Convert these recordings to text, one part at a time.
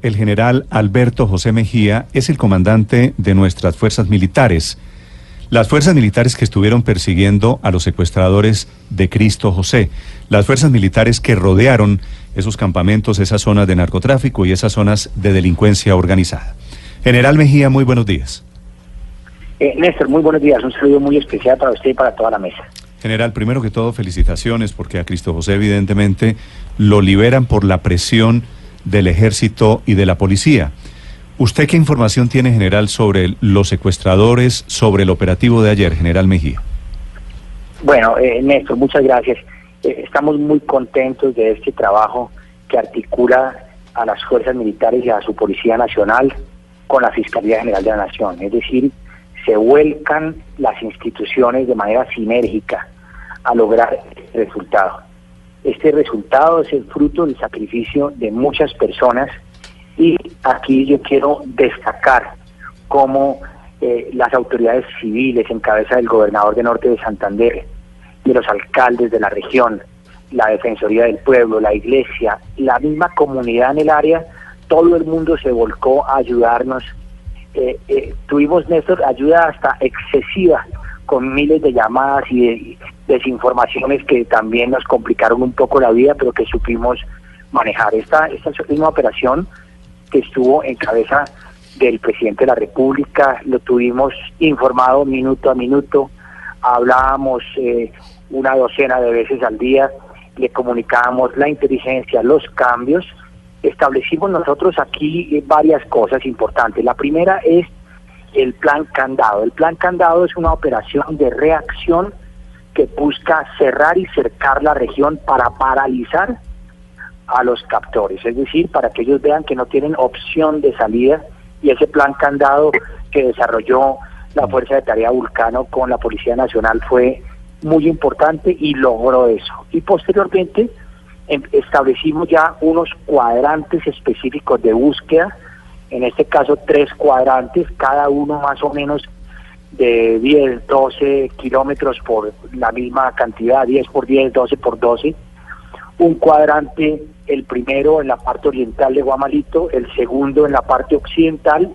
El general Alberto José Mejía es el comandante de nuestras fuerzas militares, las fuerzas militares que estuvieron persiguiendo a los secuestradores de Cristo José, las fuerzas militares que rodearon esos campamentos, esas zonas de narcotráfico y esas zonas de delincuencia organizada. General Mejía, muy buenos días. Eh, Néstor, muy buenos días. Un saludo muy especial para usted y para toda la mesa. General, primero que todo, felicitaciones porque a Cristo José evidentemente lo liberan por la presión del ejército y de la policía. ¿Usted qué información tiene, general, sobre los secuestradores, sobre el operativo de ayer, general Mejía? Bueno, eh, Néstor, muchas gracias. Eh, estamos muy contentos de este trabajo que articula a las fuerzas militares y a su Policía Nacional con la Fiscalía General de la Nación. Es decir, se vuelcan las instituciones de manera sinérgica a lograr el resultado. Este resultado es el fruto del sacrificio de muchas personas y aquí yo quiero destacar cómo eh, las autoridades civiles en cabeza del gobernador de Norte de Santander, de los alcaldes de la región, la Defensoría del Pueblo, la iglesia, la misma comunidad en el área, todo el mundo se volcó a ayudarnos. Eh, eh, tuvimos, Néstor, ayuda hasta excesiva con miles de llamadas y de desinformaciones que también nos complicaron un poco la vida, pero que supimos manejar. Esta, esta una operación que estuvo en cabeza del presidente de la República, lo tuvimos informado minuto a minuto, hablábamos eh, una docena de veces al día, le comunicábamos la inteligencia, los cambios, establecimos nosotros aquí varias cosas importantes. La primera es el plan candado. El plan candado es una operación de reacción que busca cerrar y cercar la región para paralizar a los captores, es decir, para que ellos vean que no tienen opción de salida y ese plan candado que desarrolló la Fuerza de Tarea Vulcano con la Policía Nacional fue muy importante y logró eso. Y posteriormente em, establecimos ya unos cuadrantes específicos de búsqueda, en este caso tres cuadrantes, cada uno más o menos de 10, 12 kilómetros por la misma cantidad, 10 por 10, 12 por 12. Un cuadrante, el primero en la parte oriental de Guamalito, el segundo en la parte occidental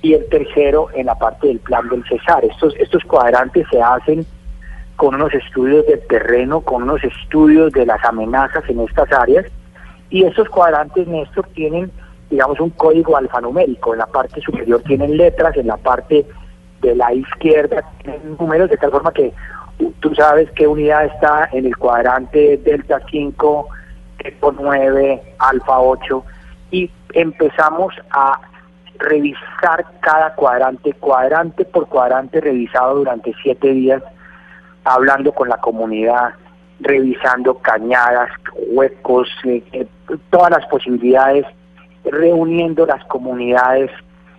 y el tercero en la parte del plan del Cesar. Estos, estos cuadrantes se hacen con unos estudios del terreno, con unos estudios de las amenazas en estas áreas y estos cuadrantes, Néstor, tienen, digamos, un código alfanumérico. En la parte superior tienen letras, en la parte de la izquierda tienen números de tal forma que tú sabes qué unidad está en el cuadrante Delta 5, Eco 9, Alfa 8 y empezamos a revisar cada cuadrante, cuadrante por cuadrante revisado durante siete días, hablando con la comunidad, revisando cañadas, huecos, eh, eh, todas las posibilidades, reuniendo las comunidades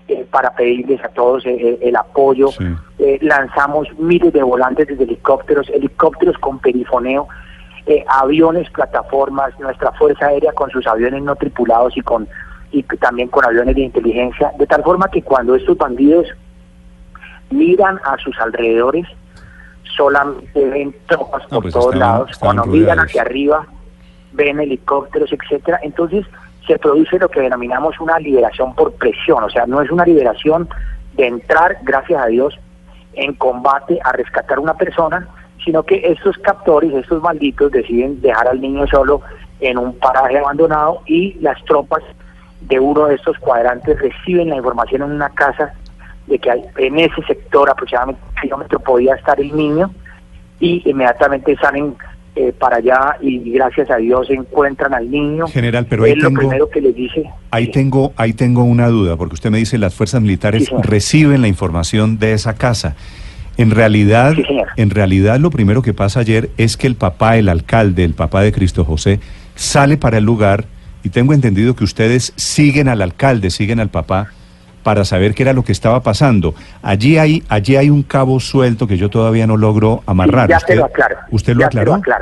eh, para pedirles a todos eh, eh, el apoyo. lanzamos miles de volantes desde helicópteros, helicópteros con perifoneo, aviones, plataformas, nuestra Fuerza Aérea con sus aviones no tripulados y con y también con aviones de inteligencia, de tal forma que cuando estos bandidos miran a sus alrededores, solamente ven tropas por pues todos lados, cuando miran hacia arriba, ven helicópteros, etcétera. Entonces, se produce lo que denominamos una liberación por presión, o sea, no es una liberación de entrar, gracias a Dios, en combate a rescatar una persona, sino que estos captores, estos malditos, deciden dejar al niño solo en un paraje abandonado y las tropas de uno de estos cuadrantes reciben la información en una casa de que en ese sector aproximadamente un kilómetro podía estar el niño y inmediatamente salen eh, para allá y gracias a Dios encuentran al niño. General, pero ahí tengo, primero que les dice. Ahí tengo, ahí tengo una duda, porque usted me dice las fuerzas militares reciben la información de esa casa. En realidad, en realidad lo primero que pasa ayer es que el papá, el alcalde, el papá de Cristo José, sale para el lugar y tengo entendido que ustedes siguen al alcalde, siguen al papá para saber qué era lo que estaba pasando. Allí hay, allí hay un cabo suelto que yo todavía no logro amarrar. ya ¿Usted, te lo aclaro. ¿Usted lo aclaró? Te lo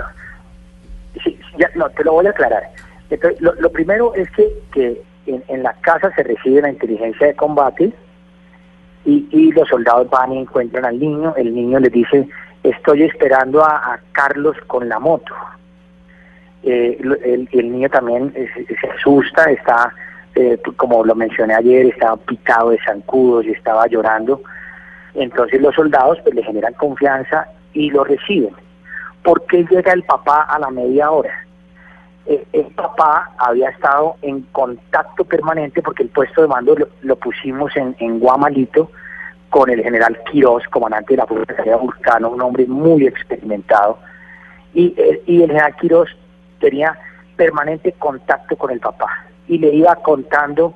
Sí, ya, no, te lo voy a aclarar. lo, primero es que, que en, la casa se recibe la inteligencia de combate y, y los soldados van y encuentran al niño. El niño le dice, estoy esperando a, Carlos con la moto. Eh, el, el, niño también se, se asusta, está eh, como lo mencioné ayer, estaba picado de zancudos y estaba llorando. Entonces los soldados pues, le generan confianza y lo reciben. ¿Por qué llega el papá a la media hora? Eh, el papá había estado en contacto permanente porque el puesto de mando lo, pusimos en, Guamalito con el general Quirós, comandante de la Fuerza Aérea Vulcano, un hombre muy experimentado. Y, eh, y el general Quirós tenía permanente contacto con el papá y le iba contando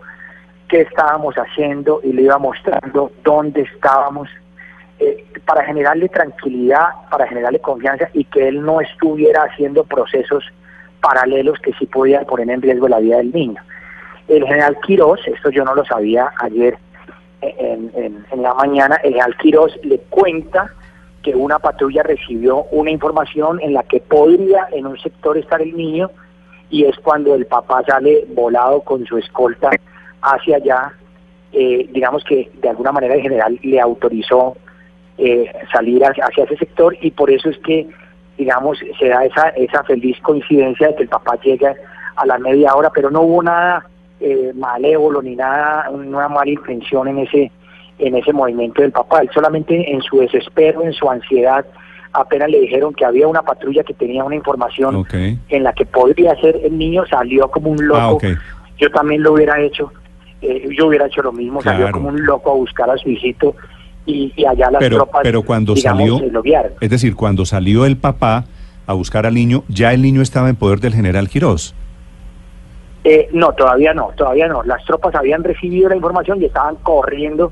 qué estábamos haciendo y le iba mostrando dónde estábamos eh, para generarle tranquilidad, para generarle confianza y que él no estuviera haciendo procesos paralelos que sí podían poner en riesgo la vida del niño. El general Quirós, esto yo no lo sabía ayer en, en la mañana, el general Quirós le cuenta que una patrulla recibió una información en la que podría en un sector estar el niño y es cuando el papá sale volado con su escolta hacia allá, eh, digamos que de alguna manera en general le autorizó eh, salir hacia, ese sector y por eso es que, digamos, se da esa, esa feliz coincidencia de que el papá llega a la media hora, pero no hubo nada eh, malévolo ni nada, una mala intención en ese en ese movimiento del papá, él solamente en su desespero, en su ansiedad, apenas le dijeron que había una patrulla que tenía una información en la que podría ser el niño, salió como un loco. Ah, yo también lo hubiera hecho, eh, yo hubiera hecho lo mismo, salió como un loco a buscar a su hijito y, allá las pero, tropas, pero cuando salió, es decir, cuando salió el papá a buscar al niño, ya el niño estaba en poder del general Quirós. Eh, no, todavía no, todavía no. Las tropas habían recibido la información y estaban corriendo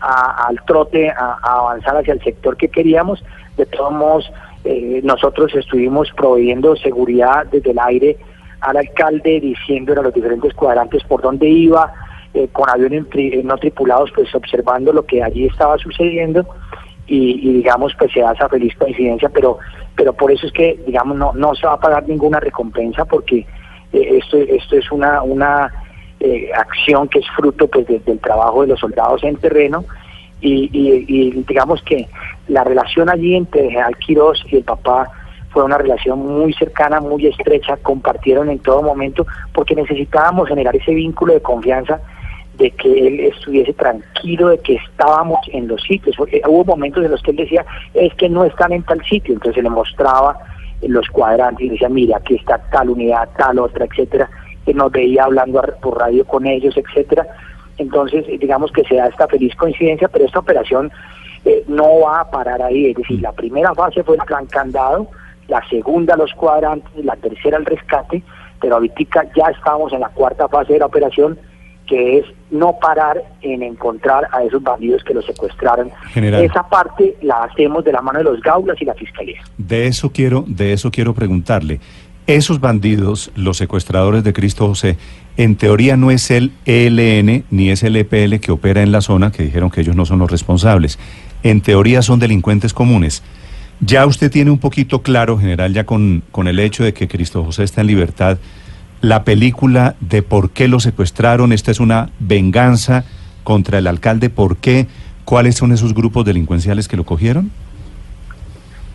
al trote a, avanzar hacia el sector que queríamos de todos modos, eh, nosotros estuvimos proveyendo seguridad desde el aire al alcalde, diciendo a los diferentes cuadrantes por dónde iba, eh, con aviones eh, no tripulados, pues observando lo que allí estaba sucediendo y, digamos, pues se da esa feliz coincidencia, pero pero por eso es que, digamos, no, no se va a pagar ninguna recompensa porque esto, esto es una, una acción que es fruto pues del trabajo de los soldados en terreno y, digamos que la relación allí entre general Quirós y el papá fue una relación muy cercana, muy estrecha, compartieron en todo momento, porque necesitábamos generar ese vínculo de confianza de que él estuviese tranquilo de que estábamos en los sitios. Hubo momentos en los que él decía, es que no están en tal sitio, entonces se le mostraba los cuadrantes y decía, mira, aquí está tal unidad, tal otra, etcétera, que nos veía hablando por radio con ellos, etcétera, entonces, digamos que se da esta feliz coincidencia, pero esta operación eh, no va a parar ahí. Es decir, la primera fase fue el gran candado, la segunda los cuadrantes, la tercera el rescate, pero ahorita ya estamos en la cuarta fase de la operación, que es no parar en encontrar a esos bandidos que los secuestraron. Esa parte la hacemos de la mano de los gaulas y la fiscalía. De eso quiero, de eso quiero preguntarle. Esos bandidos, los secuestradores de Cristo José, en teoría no es el ELN ni es el EPL que opera en la zona, que dijeron que ellos no son los responsables. En teoría son delincuentes comunes. Ya usted tiene un poquito claro, general, ya con, con el hecho de que Cristo José está en libertad, la película de por qué lo secuestraron, esta es una venganza contra el alcalde, ¿por qué? ¿Cuáles son esos grupos delincuenciales que lo cogieron?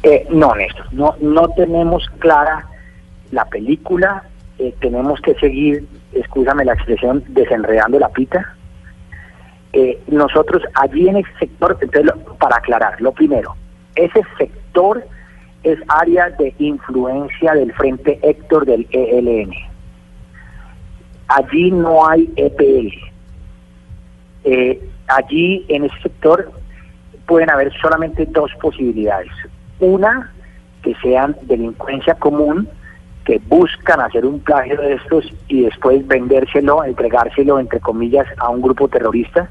Eh, no, Néstor, no, no tenemos clara la película, eh, tenemos que seguir, escúchame la expresión, desenredando la pita. Eh, nosotros allí en ese sector, entonces, para aclarar, lo primero, ese sector es área de influencia del Frente Héctor del ELN. Allí no hay EPL. Eh, allí en ese sector pueden haber solamente dos posibilidades. Una, que sean delincuencia común, que buscan hacer un plagio de estos y después vendérselo, entregárselo, entre comillas, a un grupo terrorista.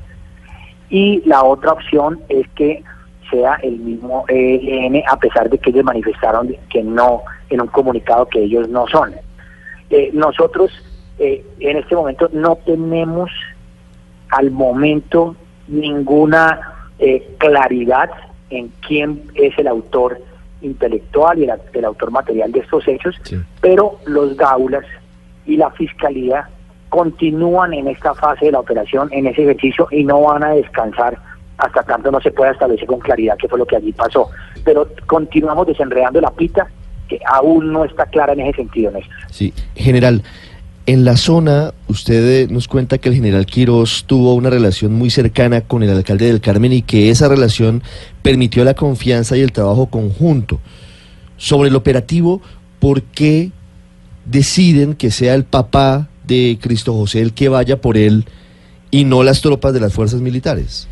Y la otra opción es que sea el mismo ELN, a pesar de que ellos manifestaron que no, en un comunicado que ellos no son. Eh, nosotros eh, en este momento no tenemos al momento ninguna eh, claridad en quién es el autor intelectual y el, autor material de estos hechos, pero los gaulas y la fiscalía continúan en esta fase de la operación, en ese ejercicio, y no van a descansar hasta tanto no se pueda establecer con claridad qué fue lo que allí pasó. Pero continuamos desenredando la pita, que aún no está clara en ese sentido, Néstor. Sí, general. En la zona, usted eh, nos cuenta que el general Quiroz tuvo una relación muy cercana con el alcalde del Carmen y que esa relación permitió la confianza y el trabajo conjunto. Sobre el operativo, ¿por qué deciden que sea el papá de Cristo José el que vaya por él y no las tropas de las fuerzas militares?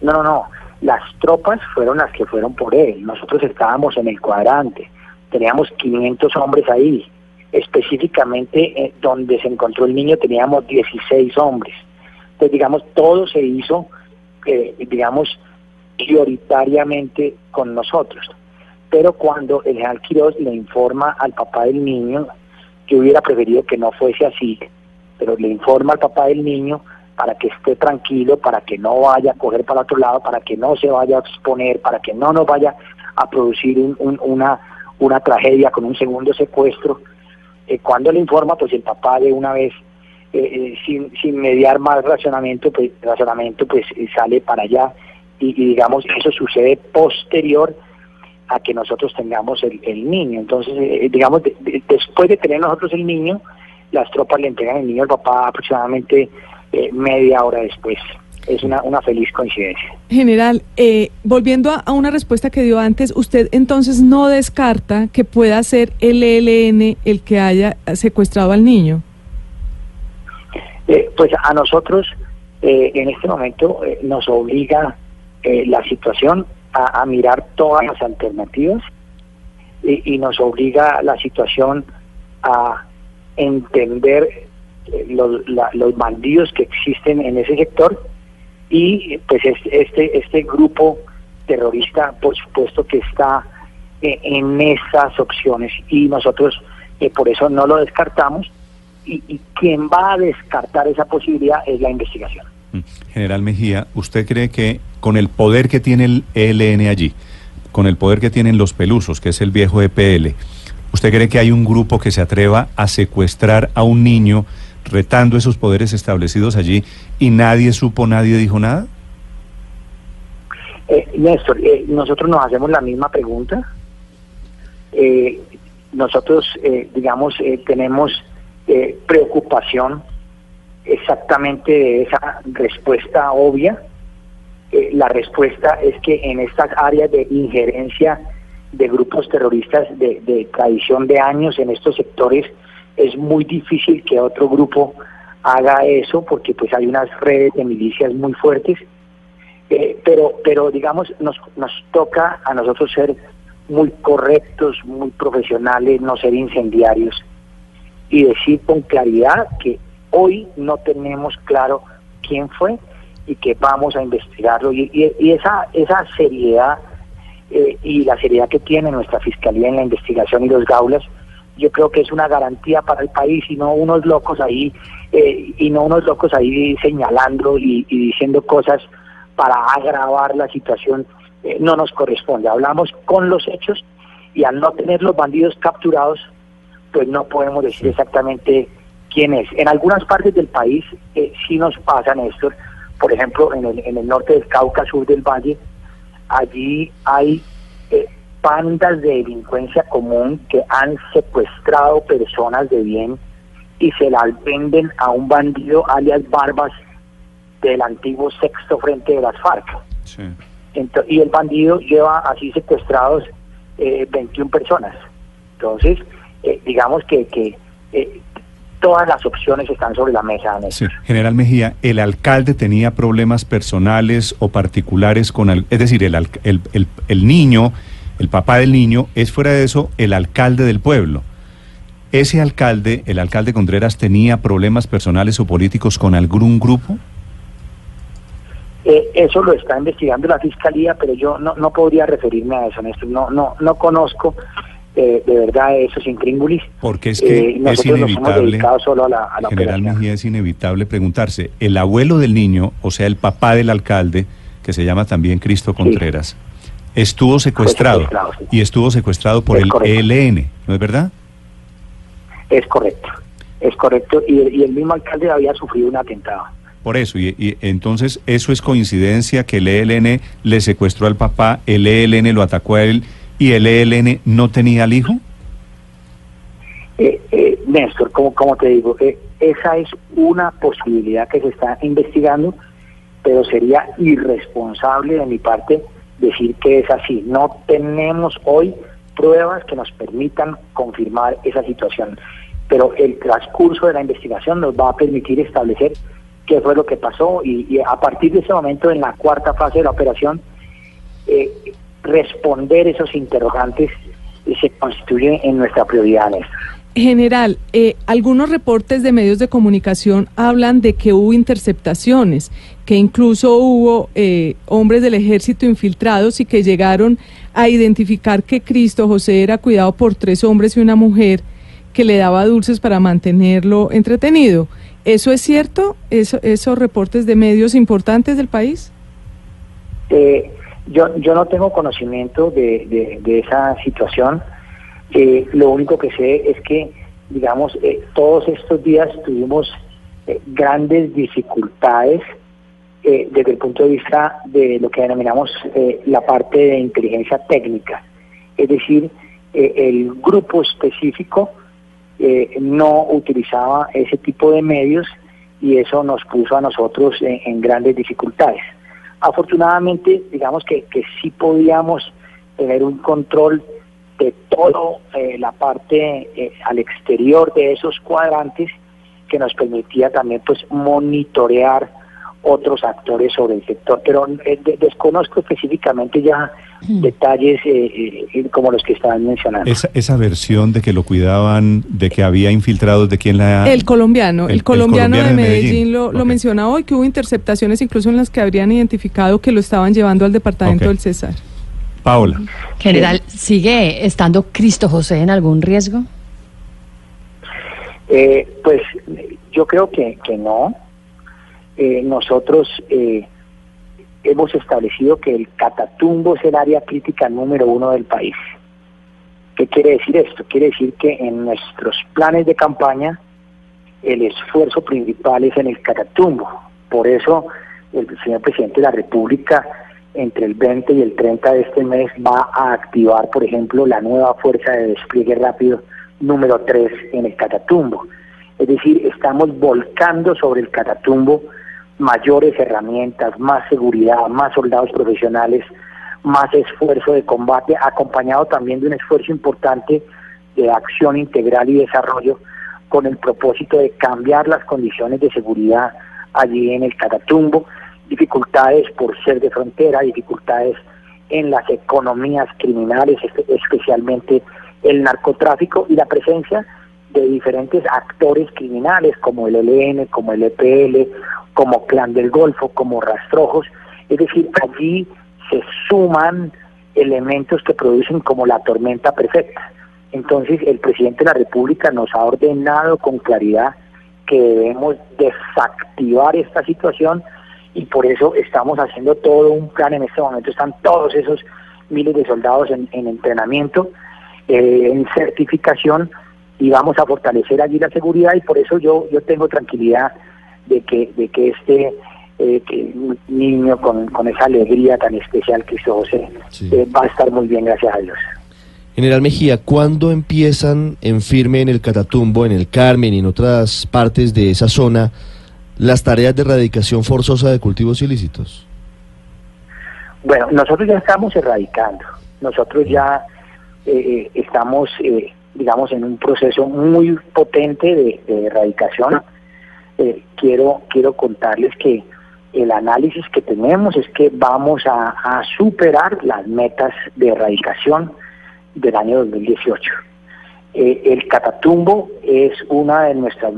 No, no, no. Las tropas fueron las que fueron por él. Nosotros estábamos en el cuadrante. Teníamos 500 hombres ahí. Específicamente eh, donde se encontró el niño teníamos 16 hombres. Entonces, digamos, todo se hizo, eh, digamos, prioritariamente con nosotros. Pero cuando el general Quiroz le informa al papá del niño, que hubiera preferido que no fuese así, pero le informa al papá del niño para que esté tranquilo, para que no vaya a coger para otro lado, para que no se vaya a exponer, para que no nos vaya a producir una, una tragedia con un segundo secuestro. Eh, cuando le informa, pues el papá de una vez, eh, eh, sin, sin mediar más racionamiento, pues, razonamiento, pues sale para allá y, digamos eso sucede posterior a que nosotros tengamos el, niño. Entonces, digamos, después de tener nosotros el niño, las tropas le entregan el niño al papá aproximadamente eh, media hora después. Es una, una feliz coincidencia. General, eh, volviendo a, una respuesta que dio antes, usted entonces no descarta que pueda ser el ELN el que haya secuestrado al niño. Eh, pues a nosotros en este momento nos obliga la situación a, mirar todas las alternativas y, nos obliga la situación a entender los, los bandidos que existen en ese sector y pues este, este grupo terrorista por supuesto que está eh, en esas opciones y nosotros eh, por eso no lo descartamos y, y quien va a descartar esa posibilidad es la investigación. General Mejía, ¿usted cree que con el poder que tiene el ELN allí, con el poder que tienen los pelusos, que es el viejo EPL, ¿usted cree que hay un grupo que se atreva a secuestrar a un niño retando esos poderes establecidos allí y nadie supo, nadie dijo nada? Eh, Néstor, eh, nosotros nos hacemos la misma pregunta. Eh, nosotros, eh, digamos, tenemos preocupación exactamente de esa respuesta obvia. la respuesta es que en estas áreas de injerencia de grupos terroristas de, de tradición de años en estos sectores, es muy difícil que otro grupo haga eso porque pues hay unas redes de milicias muy fuertes, eh, pero, pero digamos nos, nos toca a nosotros ser muy correctos, muy profesionales, no ser incendiarios y decir con claridad que hoy no tenemos claro quién fue y que vamos a investigarlo. Y, y, esa, esa seriedad eh, y la seriedad que tiene nuestra Fiscalía en la investigación y los gaulas, yo creo que es una garantía para el país y no unos locos ahí eh, y no unos locos ahí señalando y, diciendo cosas para agravar la situación eh, no nos corresponde. Hablamos con los hechos y al no tener los bandidos capturados pues no podemos decir exactamente quién es en algunas partes del país eh, sí nos pasa Néstor por ejemplo en el, en el norte del Cauca sur del Valle allí hay eh, bandas de delincuencia común que han secuestrado personas de bien y se las venden a un bandido alias Barbas del antiguo sexto frente de las FARC. y el bandido lleva así secuestrados eh, 21 personas. Entonces, eh, digamos que, que eh, todas las opciones están sobre la mesa. General Mejía, ¿el alcalde tenía problemas personales o particulares con... El, es decir, el, el, el, el niño el papá del niño, es fuera de eso el alcalde del pueblo. ¿Ese alcalde, el alcalde Contreras, tenía problemas personales o políticos con algún grupo? Eh, eso lo está investigando la fiscalía, pero yo no, no podría referirme a eso, Néstor. No, no, no conozco eh, de verdad eso sin tríngulis. Porque es que eh, es inevitable, solo a la, es inevitable preguntarse, el abuelo del niño, o sea, el papá del alcalde, que se llama también Cristo Contreras, Estuvo secuestrado, y estuvo secuestrado por el ELN, ¿no es verdad? Es correcto, es correcto, y, el mismo alcalde había sufrido un atentado. Por eso, y, entonces, ¿eso es coincidencia que el ELN le secuestró al papá, el ELN lo atacó a él y el ELN no tenía al hijo? Eh, eh, Néstor, como, como te digo, eh, esa es una posibilidad que se está investigando, pero sería irresponsable de mi parte decir que es así. No tenemos hoy pruebas que nos permitan confirmar esa situación, pero el transcurso de la investigación nos va a permitir establecer qué fue lo que pasó y, a partir de ese momento, en la cuarta fase de la operación, eh, responder esos interrogantes se constituye en nuestra prioridad, Néstor. General, eh, algunos reportes de medios de comunicación hablan de que hubo interceptaciones, que incluso hubo eh, hombres del ejército infiltrados y que llegaron a identificar que Cristo José era cuidado por tres hombres y una mujer que le daba dulces para mantenerlo entretenido. ¿Eso es cierto? ¿Esos reportes de medios importantes del país? Eh, yo, yo no tengo conocimiento de, de esa situación. Eh, lo único que sé es que, digamos, eh, todos estos días tuvimos eh, grandes dificultades desde el punto de vista de lo que denominamos la parte de inteligencia técnica. Es decir, el grupo específico no utilizaba ese tipo de medios y eso nos puso a nosotros en, grandes dificultades. Afortunadamente, digamos que, que sí podíamos tener un control de toda eh, la parte eh, al exterior de esos cuadrantes que nos permitía también pues monitorear otros actores sobre el sector, pero eh, desconozco específicamente ya hmm. detalles como los que estaban mencionando. Esa, esa versión de que lo cuidaban, de que había infiltrados, ¿de quién la...? El colombiano, el, colombiano, de Medellín, lo, menciona hoy, que hubo interceptaciones incluso en las que habrían identificado que lo estaban llevando al departamento del César. Paola. General, ¿sigue estando Cristo José en algún riesgo? Eh, pues yo creo que, que no. Eh, nosotros eh, hemos establecido que el Catatumbo es el área crítica número uno del país. ¿Qué quiere decir esto? Quiere decir que en nuestros planes de campaña el esfuerzo principal es en el Catatumbo. Por eso el señor presidente de la República entre el 20 y el 30 de este mes va a activar, por ejemplo, la nueva fuerza de despliegue rápido número 3 en el Catatumbo. Es decir, estamos volcando sobre el Catatumbo mayores herramientas, más seguridad, más soldados profesionales, más esfuerzo de combate, acompañado también de un esfuerzo importante de acción integral y desarrollo con el propósito de cambiar las condiciones de seguridad allí en el Catatumbo. Dificultades por ser de frontera, dificultades en las economías criminales, especialmente el narcotráfico y la presencia de diferentes actores criminales como el ELN, como el EPL, como Clan del Golfo, como Rastrojos. Es decir, allí se suman elementos que producen como la tormenta perfecta. Entonces el presidente de la República nos ha ordenado con claridad que debemos desactivar esta situación y por eso estamos haciendo todo un plan en este momento. Están todos esos miles de soldados en, entrenamiento, eh, en certificación y vamos a fortalecer allí la seguridad y por eso yo yo tengo tranquilidad de que de que este eh, niño con, esa alegría tan especial que José eh, va a estar muy bien, gracias a Dios. General Mejía, ¿cuándo empiezan en firme en el Catatumbo, en el Carmen y en otras partes de esa zona las tareas de erradicación forzosa de cultivos ilícitos? Bueno, nosotros ya estamos erradicando. Nosotros ya eh, eh, estamos, eh, digamos, en un proceso muy potente de, erradicación. Quiero, quiero contarles que el análisis que tenemos es que vamos a, superar las metas de erradicación del año 2018. el Catatumbo es una de nuestras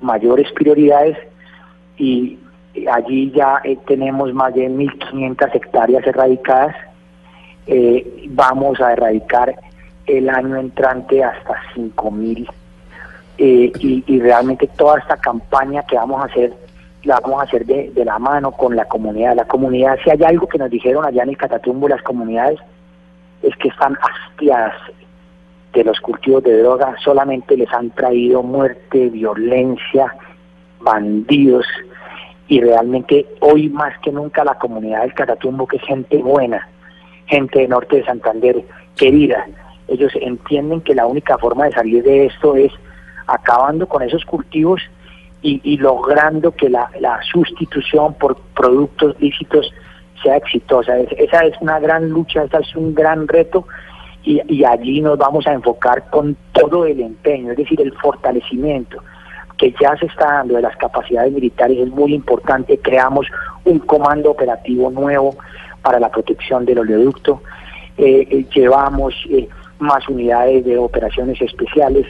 mayores prioridades y allí ya eh, tenemos más de 1.500 hectáreas erradicadas. Eh, vamos a erradicar el año entrante hasta 5.000. Eh, y, realmente toda esta campaña que vamos a hacer, la vamos a hacer de, de, la mano con la comunidad. La comunidad, si hay algo que nos dijeron allá en el Catatumbo, las comunidades, es que están hastiadas de los cultivos de droga, solamente les han traído muerte, violencia, bandidos y realmente hoy más que nunca la comunidad del Catatumbo, que es gente buena, gente de norte de Santander, querida, ellos entienden que la única forma de salir de esto es acabando con esos cultivos y, logrando que la, sustitución por productos lícitos sea exitosa. esa es una gran lucha, esa es un gran reto y, y allí nos vamos a enfocar con todo el empeño, es decir, el fortalecimiento que ya se está dando de las capacidades militares es muy importante. Creamos un comando operativo nuevo para la protección del oleoducto. Eh, eh, llevamos eh, más unidades de operaciones especiales.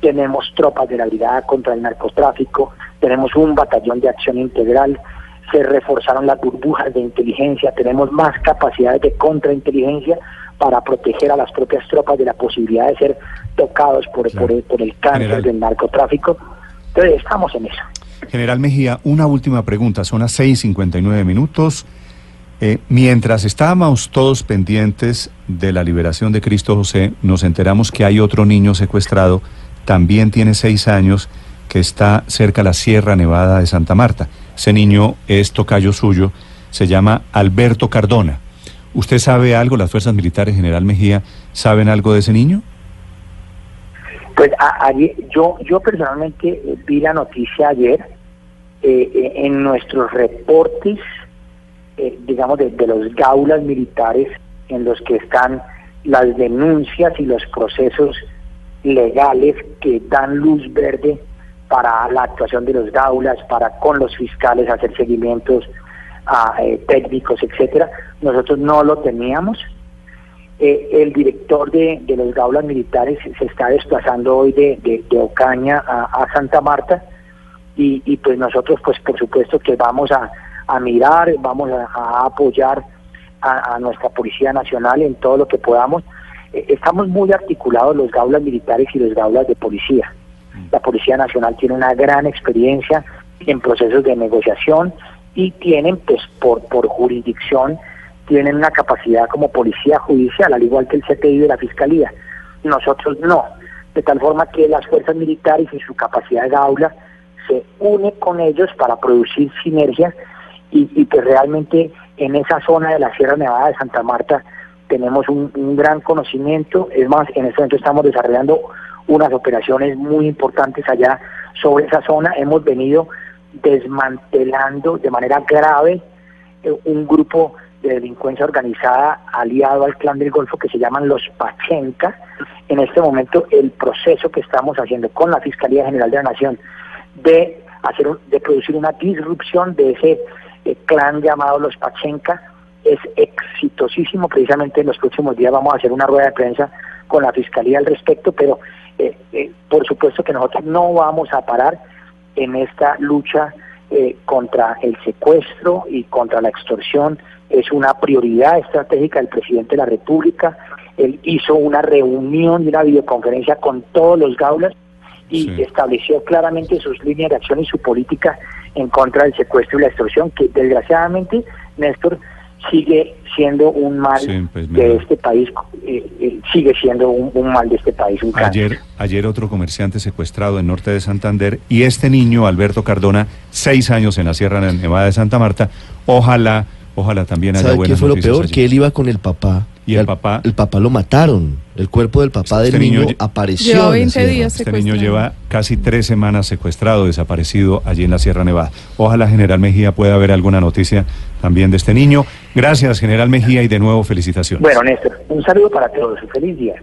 Tenemos tropas de la brigada contra el narcotráfico. Tenemos un batallón de acción integral. Se reforzaron las burbujas de inteligencia. Tenemos más capacidades de contrainteligencia para proteger a las propias tropas de la posibilidad de ser tocados por, por, el cáncer del narcotráfico entonces, estamos en eso. General Mejía, una última pregunta. Son las 6.59 minutos. Eh, mientras estábamos todos pendientes de la liberación de Cristo José, nos enteramos que hay otro niño secuestrado, también tiene seis años, que está cerca de la Sierra Nevada de Santa Marta. Ese niño es tocayo suyo, se llama Alberto Cardona. ¿Usted sabe algo, las fuerzas militares, General Mejía, saben algo de ese niño? Pues yo, yo personalmente eh, vi la noticia ayer eh, eh, en nuestros reportes, digamos, de, los gaulas militares en los que están las denuncias y los procesos legales que dan luz verde para la actuación de los gaulas, para con los fiscales hacer seguimientos a, técnicos, etcétera. Nosotros no lo teníamos eh, el director de, los gaulas militares se está desplazando hoy de, de, Ocaña a, Santa Marta y, pues nosotros pues por supuesto que vamos a, mirar, vamos a, apoyar a, nuestra Policía Nacional en todo lo que podamos. Eh, estamos muy articulados los gaulas militares y los gaulas de policía. La Policía Nacional tiene una gran experiencia en procesos de negociación y tienen pues por, por jurisdicción tienen una capacidad como policía judicial, al igual que el CTI de la Fiscalía. Nosotros no. De tal forma que las fuerzas militares y su capacidad de aula se une con ellos para producir sinergia y, y que realmente en esa zona de la Sierra Nevada de Santa Marta tenemos un, gran conocimiento. Es más, en este momento estamos desarrollando unas operaciones muy importantes allá sobre esa zona. Hemos venido desmantelando de manera grave eh, un grupo de delincuencia organizada aliado al clan del Golfo que se llaman los Pachenca. En este momento el proceso que estamos haciendo con la Fiscalía General de la Nación de hacer de producir una disrupción de ese eh, clan llamado los Pachenca es exitosísimo. Precisamente en los próximos días vamos a hacer una rueda de prensa con la Fiscalía al respecto, pero eh, eh, por supuesto que nosotros no vamos a parar en esta lucha contra el secuestro y contra la extorsión es una prioridad estratégica del presidente de la República. Él hizo una reunión y una videoconferencia con todos los gaulas y estableció claramente sus líneas de acción y su política en contra del secuestro y la extorsión, que desgraciadamente, Néstor, sigue siendo un mal pues, de este país, eh, eh, sigue siendo un, mal de este país. Un ayer, ayer otro comerciante secuestrado en norte de Santander y este niño, Alberto Cardona, seis años en la Sierra Nevada de Santa Marta, ojalá Ojalá también haya ¿Sabe qué fue lo peor? Que él iba con el papá. Y el, papá. El papá lo mataron. El cuerpo del papá este del niño, apareció. 20 días Este niño lleva casi tres semanas secuestrado, desaparecido allí en la Sierra Nevada. Ojalá, General Mejía, pueda haber alguna noticia también de este niño. Gracias, General Mejía, y de nuevo felicitaciones. Bueno, Néstor, un saludo para todos. Un feliz día.